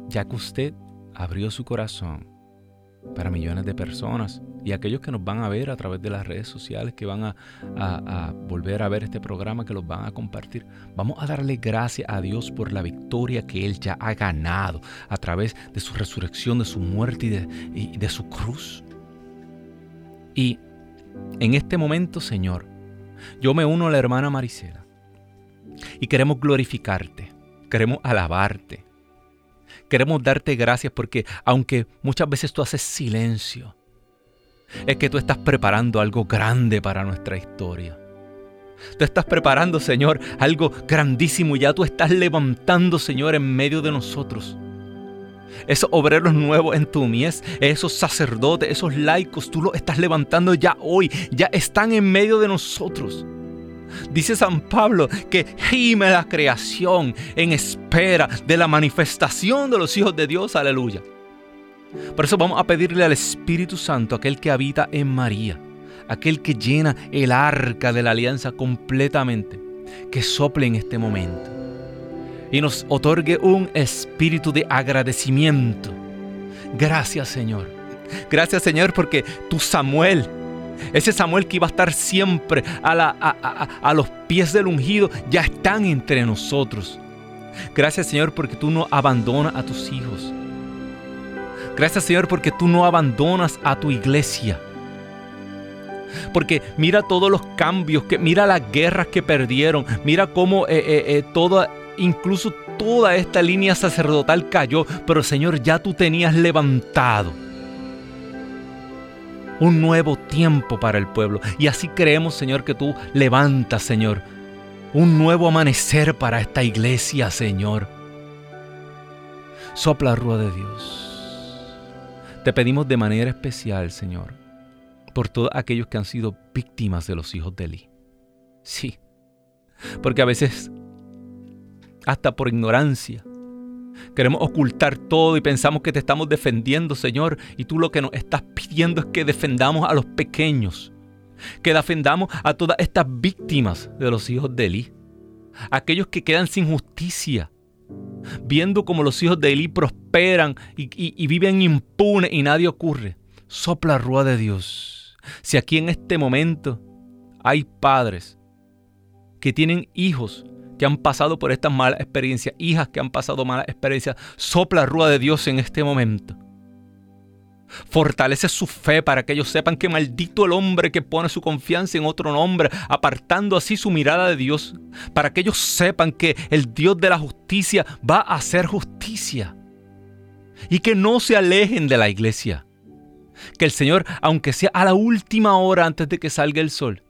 ya que usted abrió su corazón para millones de personas y aquellos que nos van a ver a través de las redes sociales, que van a, volver a ver este programa, que los van a compartir. Vamos a darle gracias a Dios por la victoria que Él ya ha ganado a través de su resurrección, de su muerte y de, y de su cruz. Y en este momento, Señor, yo me uno a la hermana Marisela y queremos glorificarte, queremos alabarte, Queremos darte gracias porque aunque muchas veces tú haces silencio, es que tú estás preparando algo grande para nuestra historia. Tú estás preparando, Señor, algo grandísimo y ya tú estás levantando, Señor, en medio de nosotros. Esos obreros nuevos en tu mies, esos sacerdotes, esos laicos, tú los estás levantando ya hoy, ya están en medio de nosotros. Dice San Pablo que gime la creación en espera de la manifestación de los hijos de Dios. Aleluya. Por eso vamos a pedirle al Espíritu Santo, aquel que habita en María, aquel que llena el arca de la alianza completamente, que sople en este momento y nos otorgue un espíritu de agradecimiento. Gracias Señor. Gracias Señor porque tu Samuel ese Samuel que iba a estar siempre a, los pies del ungido, ya están entre nosotros. Gracias Señor porque tú no abandonas a tus hijos. Gracias Señor porque tú no abandonas a tu iglesia. Porque mira todos los cambios, que, mira las guerras que perdieron, mira cómo eh, eh, eh, toda, incluso toda esta línea sacerdotal cayó, pero Señor ya tú tenías levantado un nuevo tiempo para el pueblo. Y así creemos, Señor, que tú levantas, Señor, un nuevo amanecer para esta iglesia, Señor. Sopla rúa de Dios. Te pedimos de manera especial, Señor, por todos aquellos que han sido víctimas de los hijos de Eli. Sí, porque a veces, hasta por ignorancia, Queremos ocultar todo y pensamos que te estamos defendiendo, Señor. Y tú lo que nos estás pidiendo es que defendamos a los pequeños. Que defendamos a todas estas víctimas de los hijos de Eli. Aquellos que quedan sin justicia. Viendo como los hijos de Eli prosperan y, viven impunes y nadie ocurre. Sopla rúa de Dios. Si aquí en este momento hay padres que tienen hijos que han pasado por estas malas experiencias, hijas que han pasado malas experiencias, sopla rúa de Dios en este momento. Fortalece su fe para que ellos sepan que maldito el hombre que pone su confianza en otro nombre, apartando así su mirada de Dios, para que ellos sepan que el Dios de la justicia va a hacer justicia y que no se alejen de la iglesia. Que el Señor, aunque sea a la última hora antes de que salga el sol,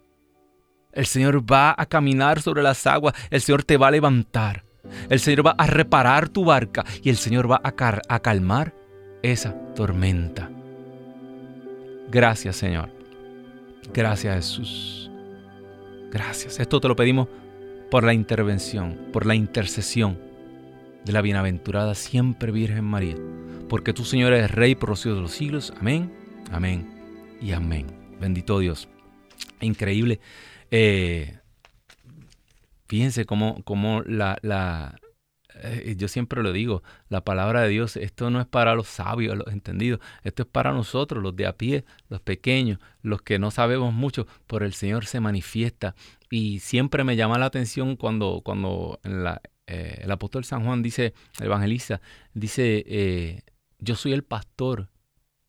el Señor va a caminar sobre las aguas, el Señor te va a levantar, el Señor va a reparar tu barca y el Señor va a, calmar esa tormenta. Gracias Señor. Gracias Jesús. Gracias. Esto te lo pedimos por la intervención, por la intercesión de la bienaventurada siempre Virgen María. Porque tú Señor eres Rey por los siglos de los siglos. Amén, amén y amén. Bendito Dios. Increíble eh, fíjense cómo, la, eh, yo siempre lo digo, la palabra de Dios, esto no es para los sabios, los entendidos, esto es para nosotros, los de a pie, los pequeños, los que no sabemos mucho, por el Señor se manifiesta. Y siempre me llama la atención cuando, cuando eh, el apóstol San Juan dice, el evangelista, dice, yo soy el pastor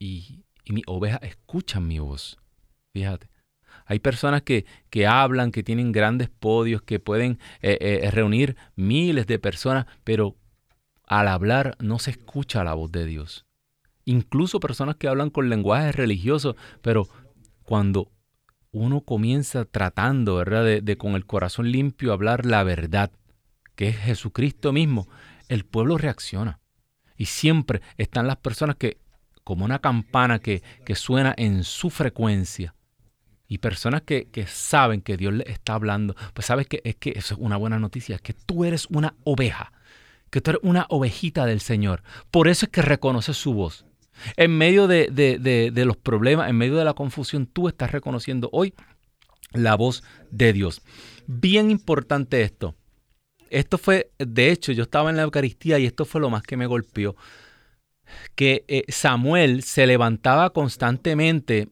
y, y mis ovejas escuchan mi voz. Fíjate. Hay personas que, que hablan, que tienen grandes podios, que pueden eh, eh, reunir miles de personas, pero al hablar no se escucha la voz de Dios. Incluso personas que hablan con lenguaje religioso, pero cuando uno comienza tratando, ¿verdad?, de, de con el corazón limpio hablar la verdad, que es Jesucristo mismo, el pueblo reacciona. Y siempre están las personas que, como una campana que, que suena en su frecuencia, y personas que, saben que Dios les está hablando, pues sabes que es que eso es una buena noticia, que tú eres una oveja, que tú eres una ovejita del Señor. Por eso es que reconoces su voz. En medio de, de los problemas, en medio de la confusión, tú estás reconociendo hoy la voz de Dios. Bien importante esto. Esto fue, de hecho, yo estaba en la Eucaristía y esto fue lo más que me golpeó. Que eh, Samuel se levantaba constantemente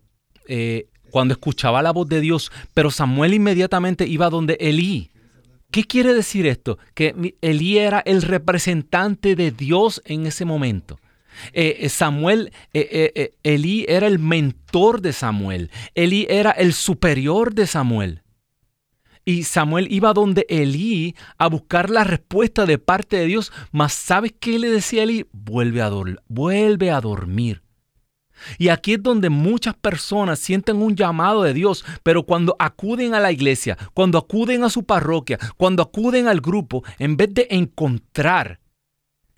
eh, cuando escuchaba la voz de Dios, pero Samuel inmediatamente iba donde Elí. ¿Qué quiere decir esto? Que Elí era el representante de Dios en ese momento. Eh, eh, Samuel, eh, Elí era el mentor de Samuel. Elí era el superior de Samuel. Y Samuel iba donde Elí a buscar la respuesta de parte de Dios. Mas ¿sabes qué le decía Elí? Vuelve a, vuelve a dormir. Y aquí es donde muchas personas sienten un llamado de Dios, pero cuando acuden a la iglesia, cuando acuden a su parroquia, cuando acuden al grupo, en vez de encontrar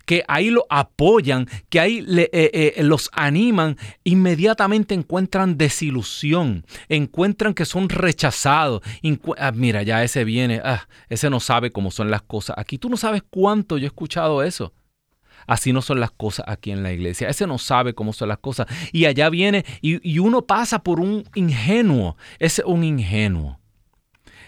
que ahí lo apoyan, que ahí eh, eh, los animan, inmediatamente encuentran desilusión, encuentran que son rechazados. Ah, mira, ya ese viene, ah, ese no sabe cómo son las cosas. Aquí tú no sabes cuánto yo he escuchado eso. Así no son las cosas aquí en la iglesia. Ese no sabe cómo son las cosas. Y allá viene y, uno pasa por un ingenuo. Es un ingenuo.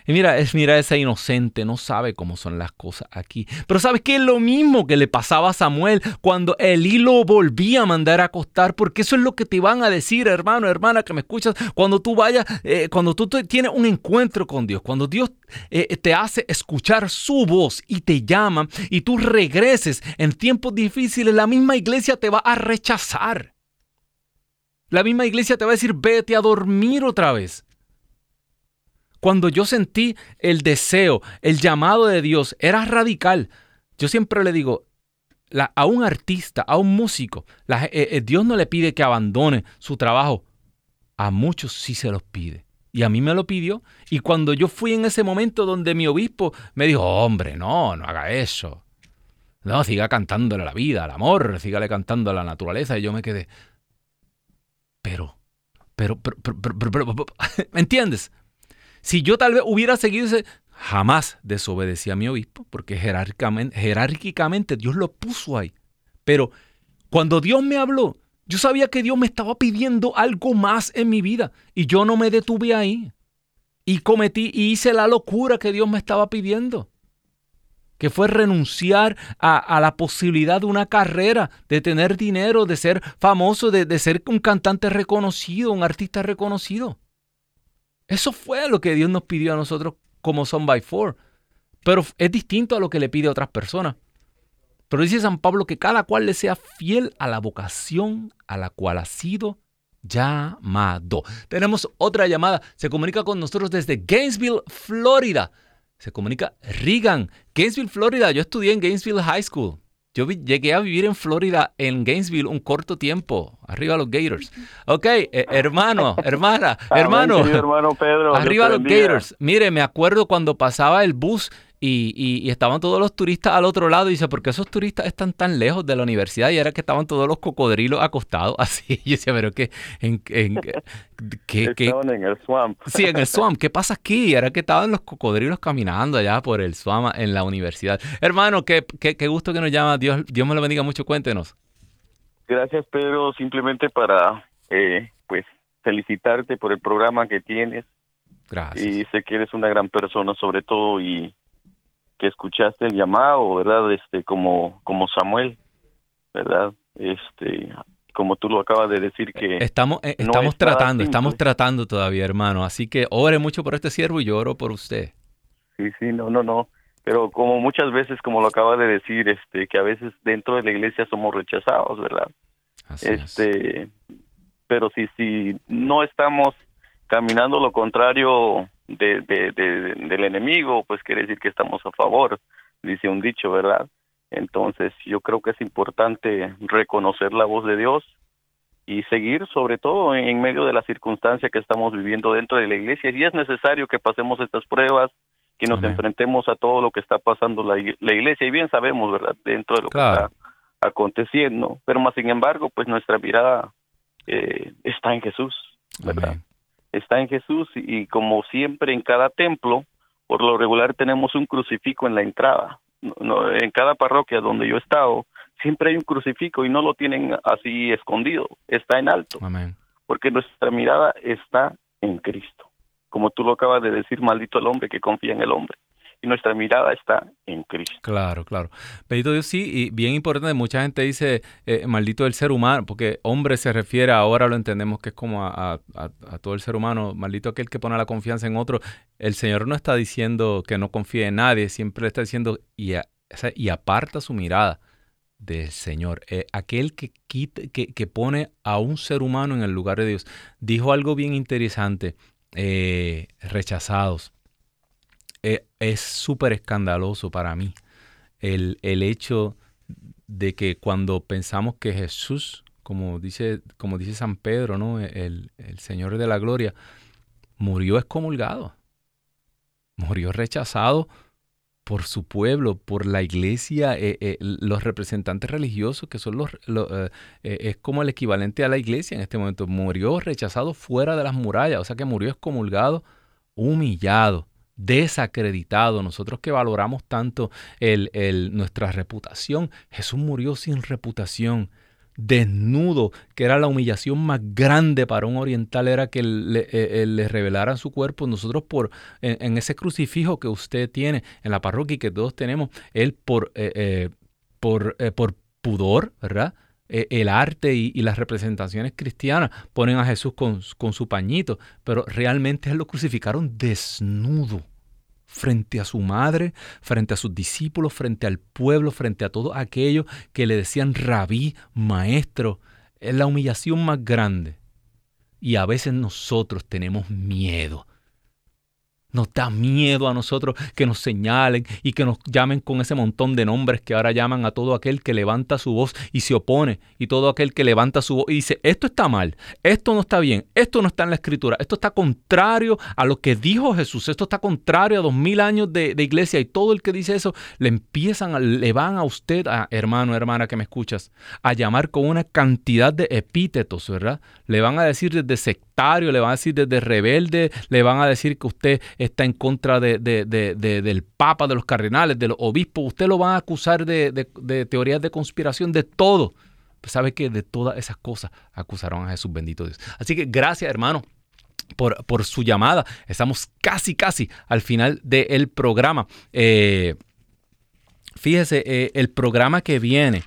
Y mira, es mira ese inocente, no sabe cómo son las cosas aquí. Pero ¿sabes qué? Es lo mismo que le pasaba a Samuel cuando Elí lo volvía a mandar a acostar, porque eso es lo que te van a decir, hermano, hermana, que me escuchas, cuando tú vayas, eh, cuando tú tienes un encuentro con Dios, cuando Dios eh, te hace escuchar su voz y te llama y tú regreses en tiempos difíciles, la misma iglesia te va a rechazar. La misma iglesia te va a decir, vete a dormir otra vez. Cuando yo sentí el deseo, el llamado de Dios, era radical. Yo siempre le digo, a un artista, a un músico, eh, eh, Dios no le pide que abandone su trabajo. A muchos sí se los pide. Y a mí me lo pidió. Y cuando yo fui en ese momento donde mi obispo me dijo, hombre, no, no haga eso. No, siga cantándole a la vida, al amor, sígale cantando a la naturaleza. Y yo me quedé, pero, pero, pero, pero, pero, pero ¿me entiendes? Si yo tal vez hubiera seguido ese, jamás desobedecí a mi obispo, porque jerárquicamente, Dios lo puso ahí. Pero cuando Dios me habló, yo sabía que Dios me estaba pidiendo algo más en mi vida y yo no me detuve ahí. Y cometí y hice la locura que Dios me estaba pidiendo. Que fue renunciar a, la posibilidad de una carrera, de tener dinero, de ser famoso, de ser un cantante reconocido, un artista reconocido. Eso fue lo que Dios nos pidió a nosotros como Son by Four. Pero es distinto a lo que le pide a otras personas. Pero dice San Pablo que cada cual le sea fiel a la vocación a la cual ha sido llamado. Tenemos otra llamada. Se comunica con nosotros desde Gainesville, Florida. Se comunica Regan. Gainesville, Florida. Yo estudié en Gainesville High School. Yo llegué a vivir en Florida, en Gainesville, un corto tiempo. Arriba los Gators. Ok, eh, hermano, hermana, hermano. hermano Pedro. Arriba los Gators. Mire, me acuerdo cuando pasaba el bus y, estaban todos los turistas al otro lado. Y dice, ¿por qué esos turistas están tan lejos de la universidad? Y era que estaban todos los cocodrilos acostados así. Y yo decía, pero ¿qué? En, en, estaban en el swamp. Sí, en el swamp. ¿Qué pasa aquí? Era que estaban los cocodrilos caminando allá por el swamp en la universidad. Hermano, qué, qué, gusto que nos llama. Dios, Dios me lo bendiga mucho. Cuéntenos. Gracias, Pedro. Simplemente para, eh, pues, felicitarte por el programa que tienes. Gracias. Y sé que eres una gran persona sobre todo y que escuchaste el llamado, ¿verdad? Este, como, como Samuel, ¿verdad? Este, como tú lo acabas de decir que estamos eh, estamos tratando, estamos tratando todavía, hermano, así que ore mucho por este siervo y yo oro por usted. Sí, sí, no, no, no, pero como muchas veces como lo acaba de decir, este que a veces dentro de la iglesia somos rechazados, ¿verdad? este, pero si si no estamos caminando lo contrario de, de, del enemigo, pues quiere decir que estamos a favor, dice un dicho, ¿verdad? Entonces yo creo que es importante reconocer la voz de Dios y seguir sobre todo en medio de la circunstancia que estamos viviendo dentro de la iglesia. Y es necesario que pasemos estas pruebas, que nos enfrentemos a todo lo que está pasando la, la, iglesia. Y bien sabemos, ¿verdad?, dentro de lo que está aconteciendo. Pero más sin embargo, pues nuestra mirada eh, está en Jesús, ¿verdad? Está en Jesús y como siempre en cada templo, por lo regular tenemos un crucifijo en la entrada no, en cada parroquia donde yo he estado, siempre hay un crucifijo y no lo tienen así escondido, está en alto. Porque nuestra mirada está en Cristo. Como tú lo acabas de decir, maldito el hombre que confía en el hombre. Nuestra mirada está en Cristo. Claro, claro. Bendito Dios, sí, y bien importante, mucha gente dice eh, maldito el ser humano, porque hombre se refiere, ahora lo entendemos que es como a, todo el ser humano, maldito aquel que pone la confianza en otro. El Señor no está diciendo que no confíe en nadie, siempre está diciendo y, aparta su mirada del Señor. Eh, aquel que, que, pone a un ser humano en el lugar de Dios. Dijo algo bien interesante, eh, rechazados. Eh, es súper escandaloso para mí el, el, hecho de que cuando pensamos que Jesús, como dice, como dice San Pedro, ¿no? el, el Señor de la Gloria, murió excomulgado, murió rechazado por su pueblo, por la iglesia, eh, eh, los representantes religiosos, que son los, eh, es como el equivalente a la iglesia en este momento. Murió rechazado fuera de las murallas, o sea que murió excomulgado, humillado, desacreditado. Nosotros que valoramos tanto el, nuestra reputación, Jesús murió sin reputación desnudo, que era la humillación más grande para un oriental, era que le, eh, eh, le revelaran su cuerpo. Nosotros por en, ese crucifijo que usted tiene en la parroquia y que todos tenemos, él por, eh, por, por pudor, ¿verdad? El arte y, las representaciones cristianas ponen a Jesús con, con su pañito, pero realmente lo crucificaron desnudo frente a su madre, frente a sus discípulos, frente al pueblo, frente a todos aquellos que le decían rabí, maestro. Es la humillación más grande. Y a veces nosotros tenemos miedo nos da miedo a nosotros que nos señalen y que nos llamen con ese montón de nombres que ahora llaman a todo aquel que levanta su voz y se opone y todo aquel que levanta su voz y dice, esto está mal, esto no está bien, esto no está en la escritura, esto está contrario a lo que dijo Jesús, esto está contrario a dos mil años de, iglesia y todo el que dice eso le empiezan, le van a usted, a, hermano, hermana que me escuchas, a llamar con una cantidad de epítetos, ¿verdad? Le van a decir desde sectario, le van a decir desde rebelde, le van a decir que usted está en contra de, del Papa, de los cardenales, de los obispos. Usted lo va a acusar de, teorías de conspiración, de todo. Pues sabe que de todas esas cosas acusaron a Jesús bendito Dios. Así que gracias, hermano. Por, por su llamada. Estamos casi, casi al final del programa. Eh, fíjese, eh, el programa que viene,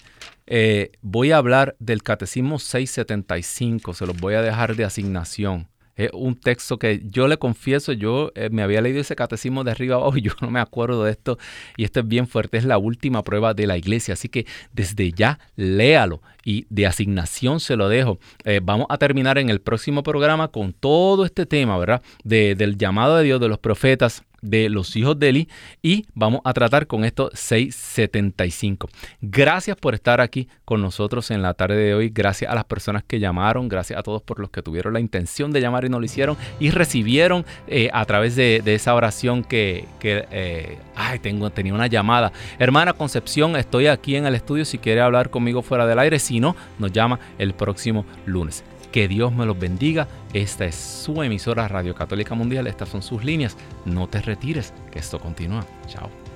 eh, voy a hablar del Catecismo 675, se los voy a dejar de asignación. Es un texto que yo le confieso, yo eh, me había leído ese catecismo de arriba abajo y yo no me acuerdo de esto. Y esto es bien fuerte, es la última prueba de la iglesia. Así que desde ya léalo y de asignación se lo dejo. Eh, vamos a terminar en el próximo programa con todo este tema, ¿verdad? del llamado de Dios, de los profetas de los hijos de Eli y vamos a tratar con esto 675. Gracias por estar aquí con nosotros en la tarde de hoy. Gracias a las personas que llamaron. Gracias a todos por los que tuvieron la intención de llamar y no lo hicieron y recibieron eh, a través de, esa oración que, eh, ay, tengo, tenía una llamada. Hermana Concepción, estoy aquí en el estudio si quiere hablar conmigo fuera del aire. Si no, nos llama el próximo lunes. Que Dios me los bendiga. Esta es su emisora Radio Católica Mundial. Estas son sus líneas. No te retires, que esto continúa. Chao.